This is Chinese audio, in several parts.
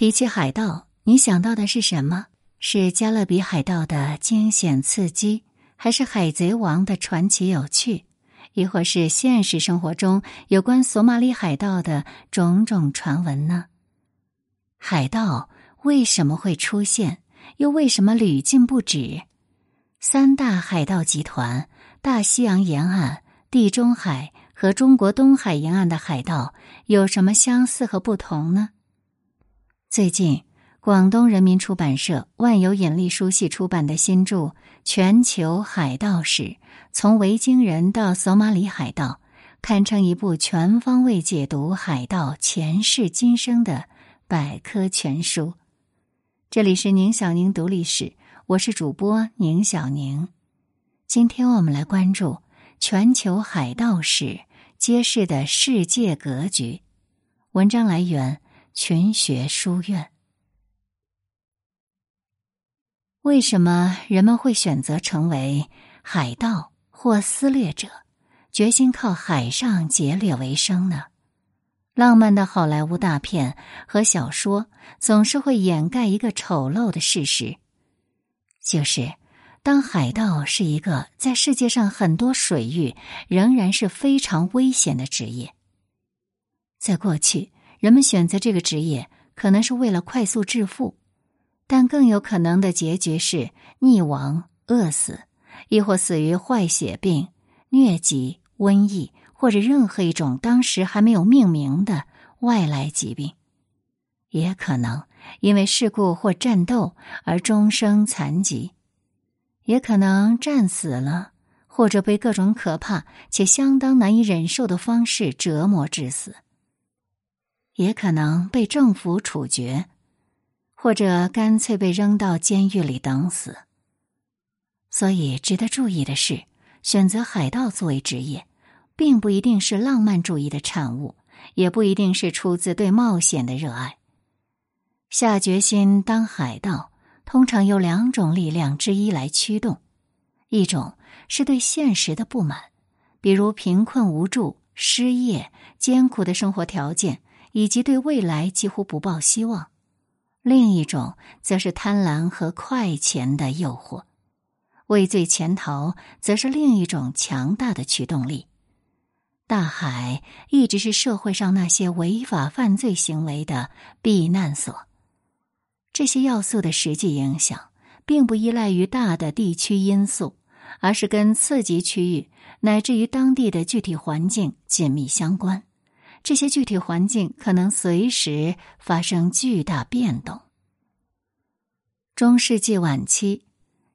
提起海盗，你想到的是什么？是加勒比海盗的惊险刺激，还是海贼王的传奇有趣，亦或是现实生活中有关索马里海盗的种种传闻呢？海盗为什么会出现？又为什么屡禁不止？三大海盗集团——大西洋沿岸、地中海和中国东海沿岸的海盗，有什么相似和不同呢？最近，广东人民出版社万有引力书系出版的新著《全球海盗史：从维京人到索马里海盗》，堪称一部全方位解读海盗前世今生的百科全书。这里是宁小宁读历史，我是主播宁小宁。今天我们来关注全球海盗史揭示的世界格局。文章来源。群学书院，为什么人们会选择成为海盗或撕裂者，决心靠海上劫掠为生呢？浪漫的好莱坞大片和小说总是会掩盖一个丑陋的事实，就是当海盗是一个在世界上很多水域仍然是非常危险的职业，在过去。人们选择这个职业，可能是为了快速致富，但更有可能的结局是溺亡、饿死，亦或死于坏血病、疟疾、瘟疫，或者任何一种当时还没有命名的外来疾病。也可能因为事故或战斗而终生残疾，也可能战死了，或者被各种可怕且相当难以忍受的方式折磨致死。也可能被政府处决，或者干脆被扔到监狱里等死。所以，值得注意的是，选择海盗作为职业，并不一定是浪漫主义的产物，也不一定是出自对冒险的热爱。下决心当海盗，通常有两种力量之一来驱动：一种是对现实的不满，比如贫困无助、失业、艰苦的生活条件。以及对未来几乎不抱希望，另一种则是贪婪和快钱的诱惑，畏罪潜逃则是另一种强大的驱动力。大海一直是社会上那些违法犯罪行为的避难所。这些要素的实际影响，并不依赖于大的地区因素，而是跟次级区域乃至于当地的具体环境紧密相关。这些具体环境可能随时发生巨大变动。中世纪晚期，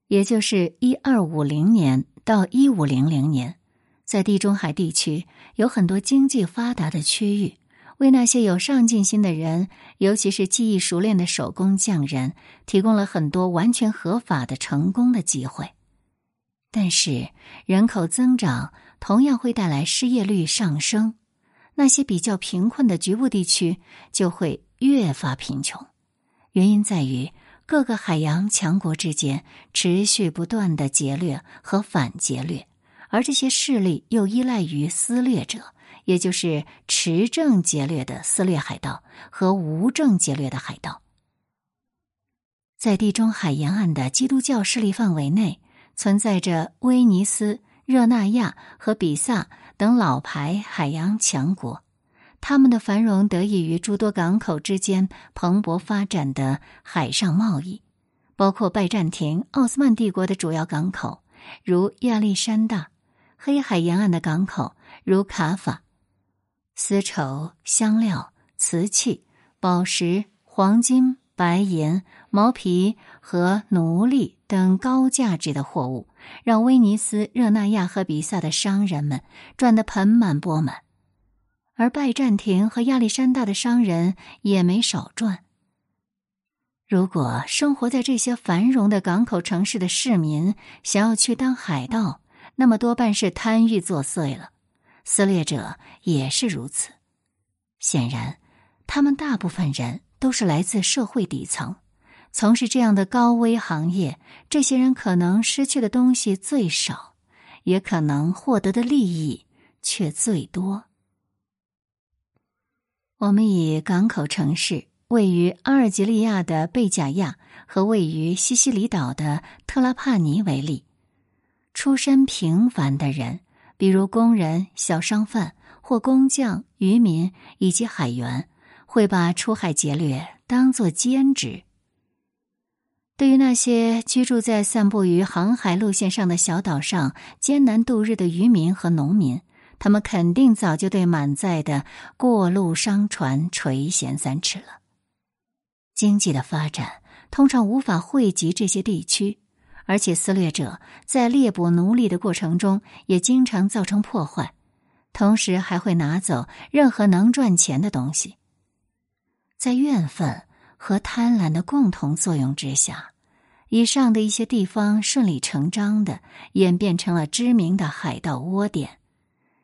也就是一二五零年到一五零零年，在地中海地区有很多经济发达的区域，为那些有上进心的人，尤其是技艺熟练的手工匠人，提供了很多完全合法的成功的机会。但是，人口增长同样会带来失业率上升。那些比较贫困的局部地区就会越发贫穷，原因在于各个海洋强国之间持续不断的劫掠和反劫掠，而这些势力又依赖于撕裂者，也就是持证劫掠的撕裂海盗和无证劫掠的海盗。在地中海沿岸的基督教势力范围内，存在着威尼斯、热那亚和比萨。等老牌海洋强国，他们的繁荣得益于诸多港口之间蓬勃发展的海上贸易，包括拜占庭、奥斯曼帝国的主要港口，如亚历山大；黑海沿岸的港口，如卡法。丝绸、香料、瓷器、宝石、黄金、白银、毛皮和奴隶等高价值的货物。让威尼斯、热那亚和比萨的商人们赚得盆满钵满，而拜占庭和亚历山大的商人也没少赚。如果生活在这些繁荣的港口城市的市民想要去当海盗，那么多半是贪欲作祟了。撕裂者也是如此。显然，他们大部分人都是来自社会底层。从事这样的高危行业，这些人可能失去的东西最少，也可能获得的利益却最多。我们以港口城市位于阿尔及利亚的贝贾亚和位于西西里岛的特拉帕尼为例，出身平凡的人，比如工人、小商贩或工匠、渔民以及海员，会把出海劫掠当作兼职。对于那些居住在散布于航海路线上的小岛上艰难度日的渔民和农民，他们肯定早就对满载的过路商船垂涎三尺了。经济的发展通常无法惠及这些地区，而且撕掠者在猎捕奴隶的过程中也经常造成破坏，同时还会拿走任何能赚钱的东西。在怨愤。和贪婪的共同作用之下，以上的一些地方顺理成章的演变成了知名的海盗窝点，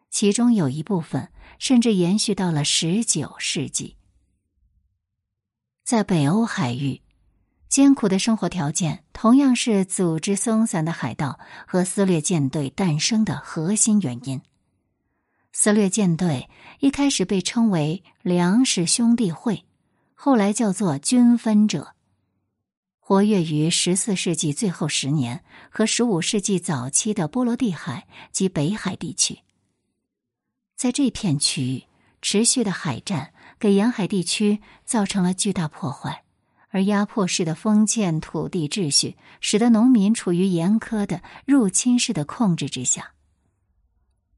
其中有一部分甚至延续到了十九世纪。在北欧海域，艰苦的生活条件同样是组织松散的海盗和撕掠舰队诞生的核心原因。撕掠舰队一开始被称为“粮食兄弟会”。后来叫做均分者，活跃于十四世纪最后十年和十五世纪早期的波罗的海及北海地区。在这片区域，持续的海战给沿海地区造成了巨大破坏，而压迫式的封建土地秩序使得农民处于严苛的入侵式的控制之下。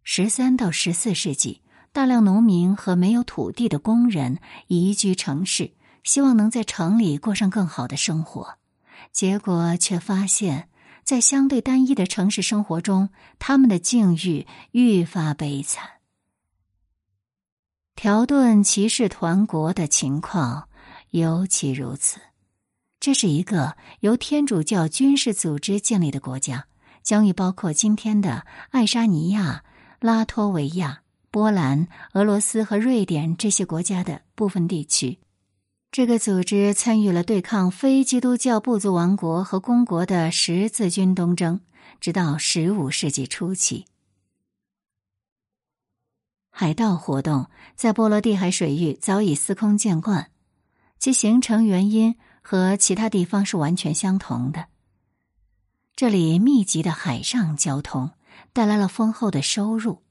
十三到十四世纪。大量农民和没有土地的工人移居城市，希望能在城里过上更好的生活，结果却发现，在相对单一的城市生活中，他们的境遇愈发悲惨。条顿骑士团国的情况尤其如此。这是一个由天主教军事组织建立的国家，疆域包括今天的爱沙尼亚、拉脱维亚。波兰、俄罗斯和瑞典这些国家的部分地区，这个组织参与了对抗非基督教部族王国和公国的十字军东征，直到十五世纪初期。海盗活动在波罗的海水域早已司空见惯，其形成原因和其他地方是完全相同的。这里密集的海上交通带来了丰厚的收入。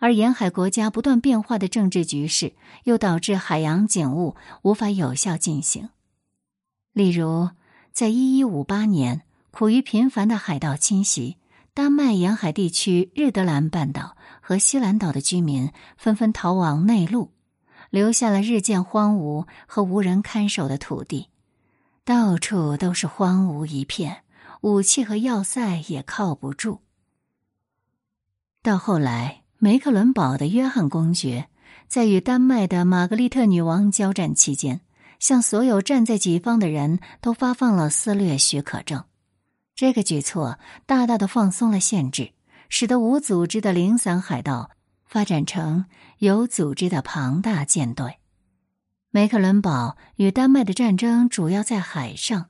而沿海国家不断变化的政治局势，又导致海洋警务无法有效进行。例如，在一一五八年，苦于频繁的海盗侵袭，丹麦沿海地区日德兰半岛和西兰岛的居民纷纷逃往内陆，留下了日渐荒芜和无人看守的土地，到处都是荒芜一片，武器和要塞也靠不住。到后来。梅克伦堡的约翰公爵在与丹麦的玛格丽特女王交战期间，向所有站在己方的人都发放了撕掠许可证。这个举措大大的放松了限制，使得无组织的零散海盗发展成有组织的庞大舰队。梅克伦堡与丹麦的战争主要在海上，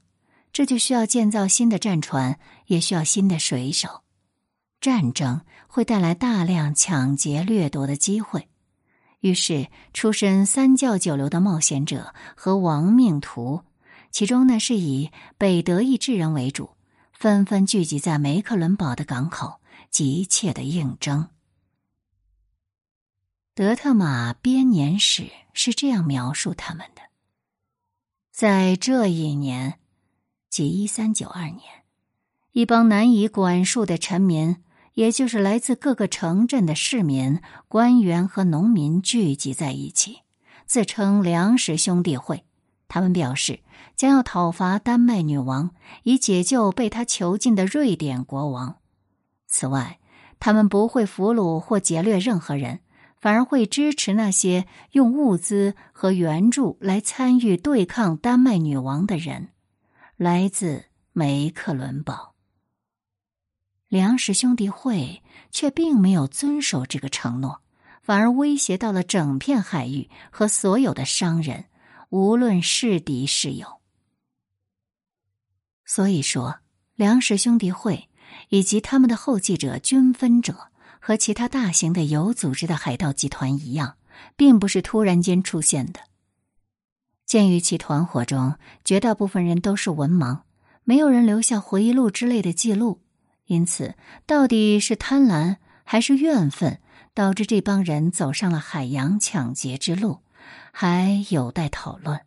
这就需要建造新的战船，也需要新的水手。战争会带来大量抢劫掠夺的机会，于是出身三教九流的冒险者和亡命徒，其中呢是以北德意志人为主，纷纷聚集在梅克伦堡的港口，急切的应征。德特玛编年史是这样描述他们的：在这一年，即一三九二年，一帮难以管束的臣民。也就是来自各个城镇的市民、官员和农民聚集在一起，自称粮食兄弟会。他们表示将要讨伐丹麦女王，以解救被他囚禁的瑞典国王。此外，他们不会俘虏或劫掠任何人，反而会支持那些用物资和援助来参与对抗丹麦女王的人。来自梅克伦堡。粮食兄弟会却并没有遵守这个承诺，反而威胁到了整片海域和所有的商人，无论是敌是友。所以说，粮食兄弟会以及他们的后继者均分者和其他大型的有组织的海盗集团一样，并不是突然间出现的。鉴于其团伙中绝大部分人都是文盲，没有人留下回忆录之类的记录，因此到底是贪婪还是怨愤导致这帮人走上了海洋抢劫之路，还有待讨论。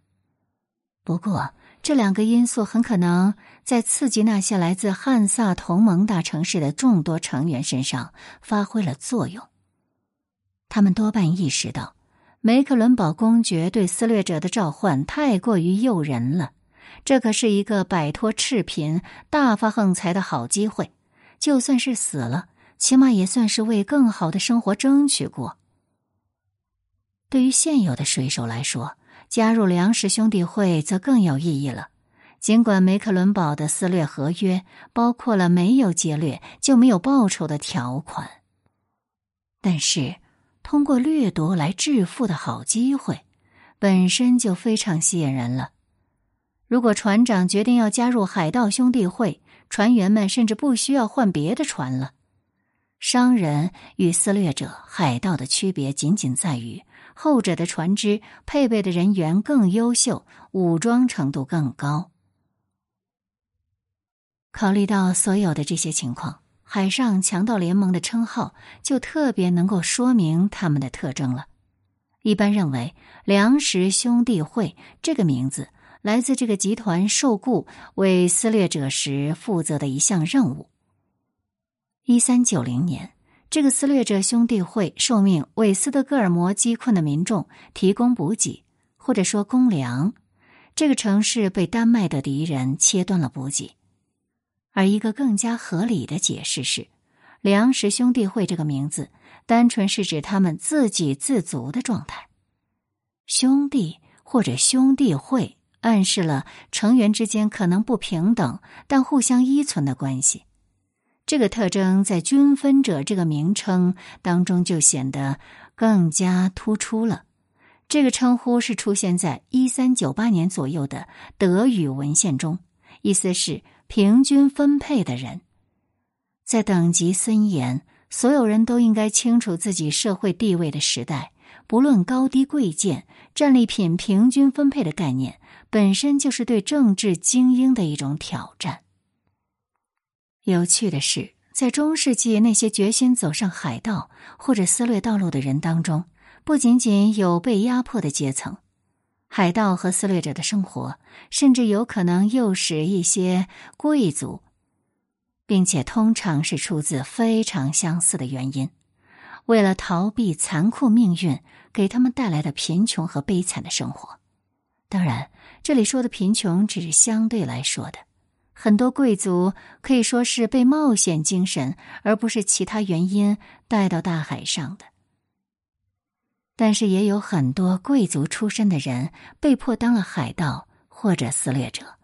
不过，这两个因素很可能在刺激那些来自汉萨同盟大城市的众多成员身上发挥了作用。他们多半意识到，梅克伦堡公爵对撕裂者的召唤太过于诱人了，这可是一个摆脱赤贫、大发横财的好机会。就算是死了，起码也算是为更好的生活争取过。对于现有的水手来说，加入粮食兄弟会则更有意义了。尽管梅克伦堡的撕裂合约包括了没有劫掠就没有报酬的条款，但是通过掠夺来致富的好机会本身就非常吸引人了。如果船长决定要加入海盗兄弟会，船员们甚至不需要换别的船了。商人与撕裂者、海盗的区别仅仅在于。后者的船只配备的人员更优秀，武装程度更高。考虑到所有的这些情况，海上强盗联盟的称号就特别能够说明他们的特征了。一般认为，“粮食兄弟会”这个名字来自这个集团受雇为撕裂者时负责的一项任务。一三九零年。这个撕裂者兄弟会受命为斯德哥尔摩饥困的民众提供补给，或者说公粮。这个城市被丹麦的敌人切断了补给，而一个更加合理的解释是，粮食兄弟会这个名字单纯是指他们自给自足的状态。兄弟或者兄弟会暗示了成员之间可能不平等但互相依存的关系。这个特征在“均分者”这个名称当中就显得更加突出了。这个称呼是出现在一三九八年左右的德语文献中，意思是平均分配的人。在等级森严、所有人都应该清楚自己社会地位的时代，不论高低贵贱，战利品平均分配的概念本身就是对政治精英的一种挑战。有趣的是，在中世纪那些决心走上海盗或者撕裂道路的人当中，不仅仅有被压迫的阶层，海盗和撕裂者的生活甚至有可能诱使一些贵族，并且通常是出自非常相似的原因，为了逃避残酷命运给他们带来的贫穷和悲惨的生活。当然，这里说的贫穷只是相对来说的。很多贵族可以说是被冒险精神，而不是其他原因带到大海上的。但是也有很多贵族出身的人被迫当了海盗或者撕裂者，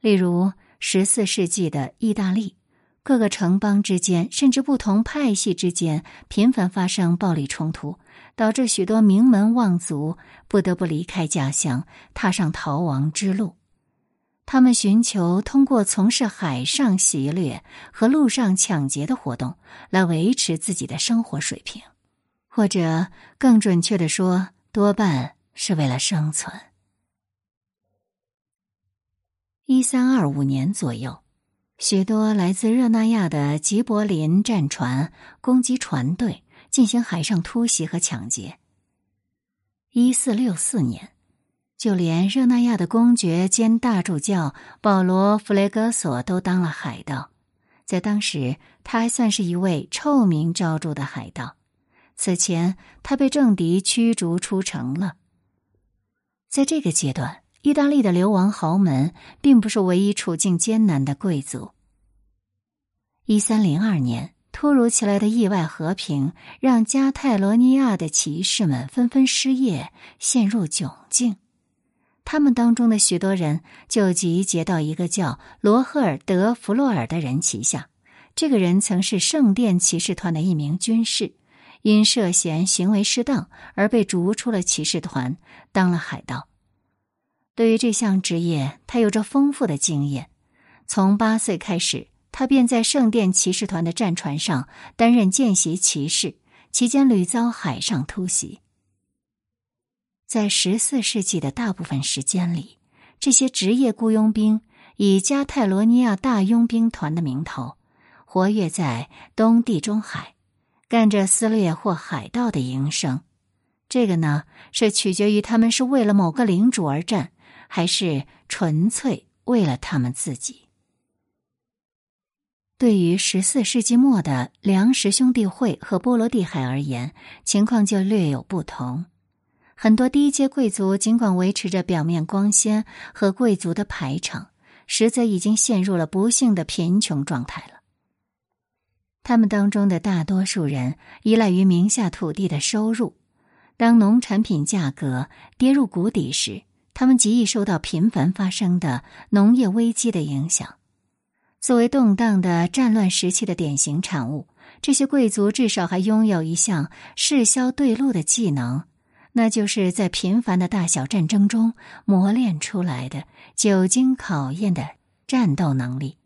例如十四世纪的意大利，各个城邦之间甚至不同派系之间频繁发生暴力冲突，导致许多名门望族不得不离开家乡，踏上逃亡之路。他们寻求通过从事海上袭掠和陆上抢劫的活动来维持自己的生活水平，或者更准确的说，多半是为了生存。一三二五年左右，许多来自热那亚的吉柏林战船攻击船队，进行海上突袭和抢劫。一四六四年。就连热那亚的公爵兼大主教保罗·弗雷格索都当了海盗，在当时他还算是一位臭名昭著的海盗。此前他被政敌驱逐出城了。在这个阶段，意大利的流亡豪门并不是唯一处境艰难的贵族。一三零二年，突如其来的意外和平让加泰罗尼亚的骑士们纷纷失业，陷入窘境。他们当中的许多人就集结到一个叫罗赫尔德弗洛尔的人旗下。这个人曾是圣殿骑士团的一名军士，因涉嫌行为失当而被逐出了骑士团，当了海盗。对于这项职业，他有着丰富的经验。从八岁开始，他便在圣殿骑士团的战船上担任见习骑士，期间屡遭海上突袭。在十四世纪的大部分时间里，这些职业雇佣兵以加泰罗尼亚大佣兵团的名头，活跃在东地中海，干着撕裂或海盗的营生。这个呢，是取决于他们是为了某个领主而战，还是纯粹为了他们自己。对于十四世纪末的粮食兄弟会和波罗的海而言，情况就略有不同。很多低阶贵族尽管维持着表面光鲜和贵族的排场，实则已经陷入了不幸的贫穷状态了。他们当中的大多数人依赖于名下土地的收入，当农产品价格跌入谷底时，他们极易受到频繁发生的农业危机的影响。作为动荡的战乱时期的典型产物，这些贵族至少还拥有一项势销对路的技能，那就是在频繁的大小战争中磨练出来的久经考验的战斗能力。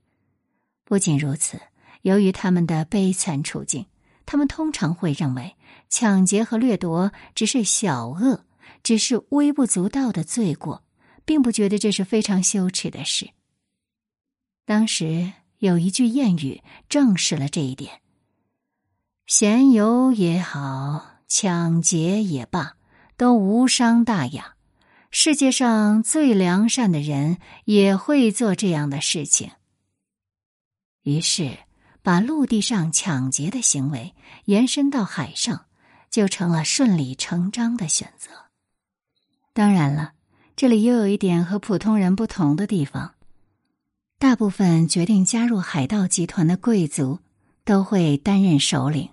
不仅如此，由于他们的悲惨处境，他们通常会认为抢劫和掠夺只是小恶，只是微不足道的罪过，并不觉得这是非常羞耻的事。当时有一句谚语证实了这一点：“闲游也好，抢劫也罢，都无伤大雅。世界上最良善的人也会做这样的事情。”于是，把陆地上抢劫的行为延伸到海上，就成了顺理成章的选择。当然了，这里又有一点和普通人不同的地方。大部分决定加入海盗集团的贵族都会担任首领，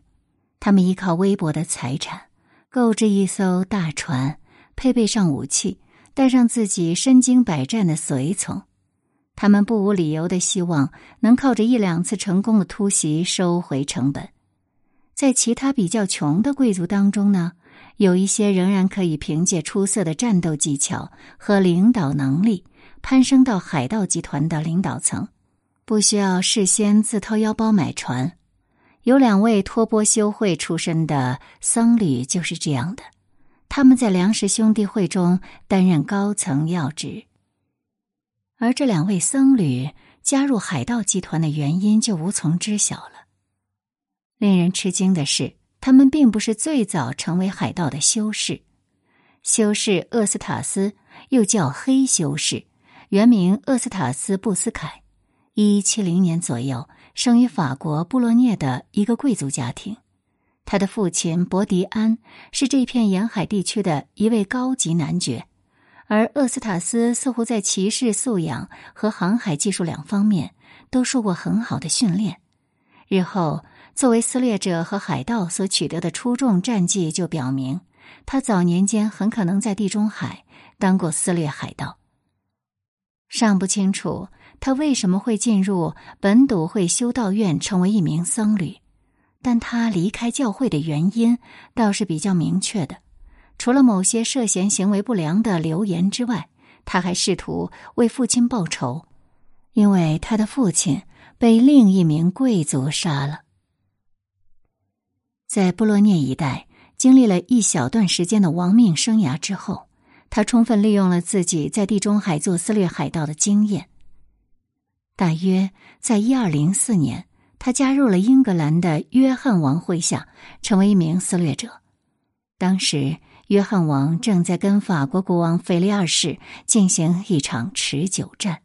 他们依靠微薄的财产购置一艘大船，配备上武器，带上自己身经百战的随从。他们不无理由的希望能靠着一两次成功的突袭收回成本。在其他比较穷的贵族当中呢，有一些仍然可以凭借出色的战斗技巧和领导能力。攀升到海盗集团的领导层，不需要事先自掏腰包买船。有两位托钵修会出身的僧侣就是这样的，他们在粮食兄弟会中担任高层要职。而这两位僧侣加入海盗集团的原因就无从知晓了。令人吃惊的是，他们并不是最早成为海盗的修士。修士厄斯塔斯又叫黑修士。原名厄斯塔斯·布斯凯，一七零年左右生于法国布洛涅的一个贵族家庭。他的父亲伯迪安是这片沿海地区的一位高级男爵，而厄斯塔斯似乎在骑士素养和航海技术两方面都受过很好的训练。日后作为撕裂者和海盗所取得的出众战绩就表明，他早年间很可能在地中海当过撕裂海盗。尚不清楚他为什么会进入本笃会修道院成为一名僧侣，但他离开教会的原因倒是比较明确的。除了某些涉嫌行为不良的流言之外，他还试图为父亲报仇，因为他的父亲被另一名贵族杀了。在布洛涅一带经历了一小段时间的亡命生涯之后。他充分利用了自己在地中海做撕裂海盗的经验。大约在一二零四年，他加入了英格兰的约翰王麾下，成为一名撕裂者。当时，约翰王正在跟法国国王腓力二世进行一场持久战。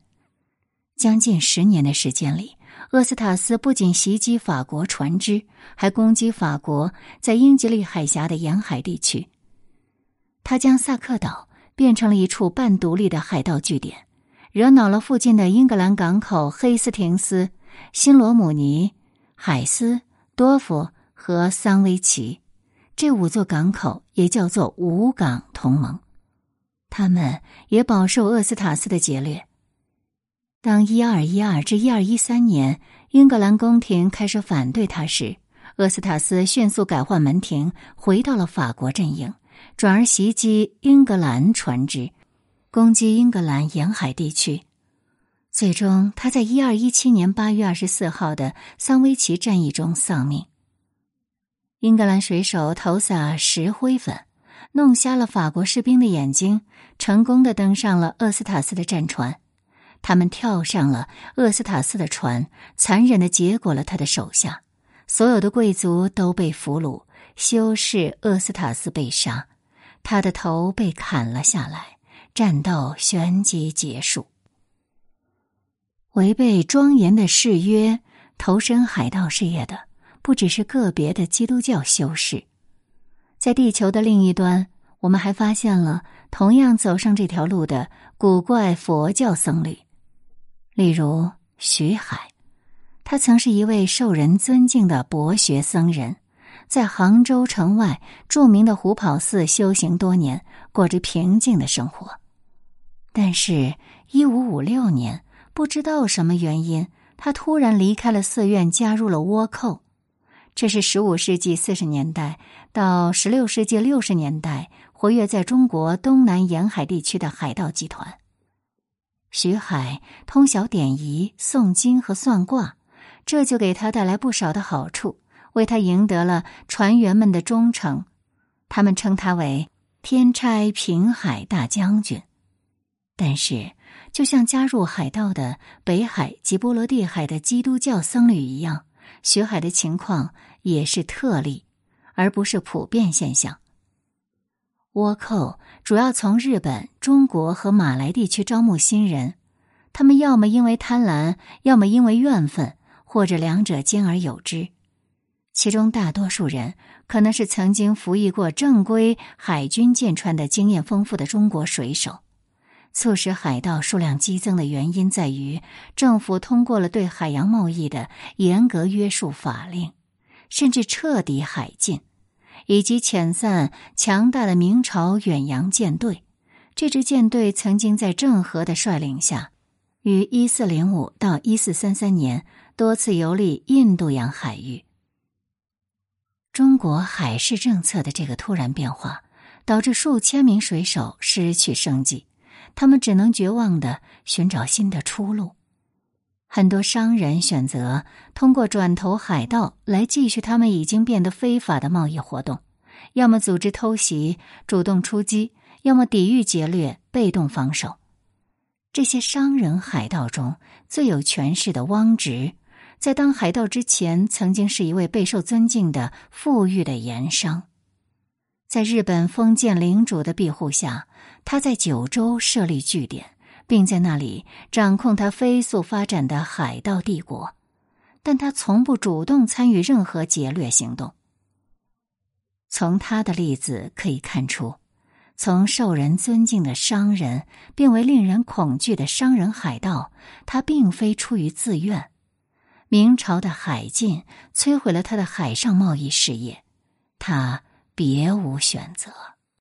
将近十年的时间里，厄斯塔斯不仅袭击法国船只，还攻击法国在英吉利海峡的沿海地区。他将萨克岛。变成了一处半独立的海盗据点，惹恼了附近的英格兰港口黑斯廷斯、新罗姆尼、海斯、多夫和桑威奇这五座港口，也叫做五港同盟。他们也饱受厄斯塔斯的劫掠。当一二一二至一二一三年英格兰宫廷开始反对他时，厄斯塔斯迅速改换门庭，回到了法国阵营。转而袭击英格兰船只，攻击英格兰沿海地区。最终，他在一二一七年八月二十四号的桑威奇战役中丧命。英格兰水手投洒石灰粉，弄瞎了法国士兵的眼睛，成功的登上了厄斯塔斯的战船。他们跳上了厄斯塔斯的船，残忍的结果了他的手下。所有的贵族都被俘虏，修士厄斯塔斯被杀，他的头被砍了下来。战斗旋即结束。违背庄严的誓约，投身海盗事业的不只是个别的基督教修士。在地球的另一端，我们还发现了同样走上这条路的古怪佛教僧侣，例如徐海。他曾是一位受人尊敬的博学僧人，在杭州城外著名的虎跑寺修行多年，过着平静的生活。但是，一五五六年，不知道什么原因，他突然离开了寺院，加入了倭寇。这是十五世纪四十年代到十六世纪六十年代活跃在中国东南沿海地区的海盗集团。徐海通晓典仪、诵经和算卦。这就给他带来不少的好处，为他赢得了船员们的忠诚。他们称他为“天差平海大将军”。但是，就像加入海盗的北海及波罗的海的基督教僧侣一样，学海的情况也是特例，而不是普遍现象。倭寇主要从日本、中国和马来地区招募新人，他们要么因为贪婪，要么因为怨愤。或者两者兼而有之，其中大多数人可能是曾经服役过正规海军舰船的经验丰富的中国水手。促使海盗数量激增的原因在于，政府通过了对海洋贸易的严格约束法令，甚至彻底海禁，以及遣散强大的明朝远洋舰队。这支舰队曾经在郑和的率领下，于一四零五到一四三三年。多次游历印度洋海域，中国海事政策的这个突然变化，导致数千名水手失去生计，他们只能绝望的寻找新的出路。很多商人选择通过转投海盗来继续他们已经变得非法的贸易活动，要么组织偷袭，主动出击，要么抵御劫掠，被动防守。这些商人海盗中最有权势的汪直。在当海盗之前，曾经是一位备受尊敬的富裕的盐商。在日本封建领主的庇护下，他在九州设立据点，并在那里掌控他飞速发展的海盗帝国。但他从不主动参与任何劫掠行动。从他的例子可以看出，从受人尊敬的商人变为令人恐惧的商人海盗，他并非出于自愿。明朝的海禁摧毁了他的海上贸易事业，他别无选择。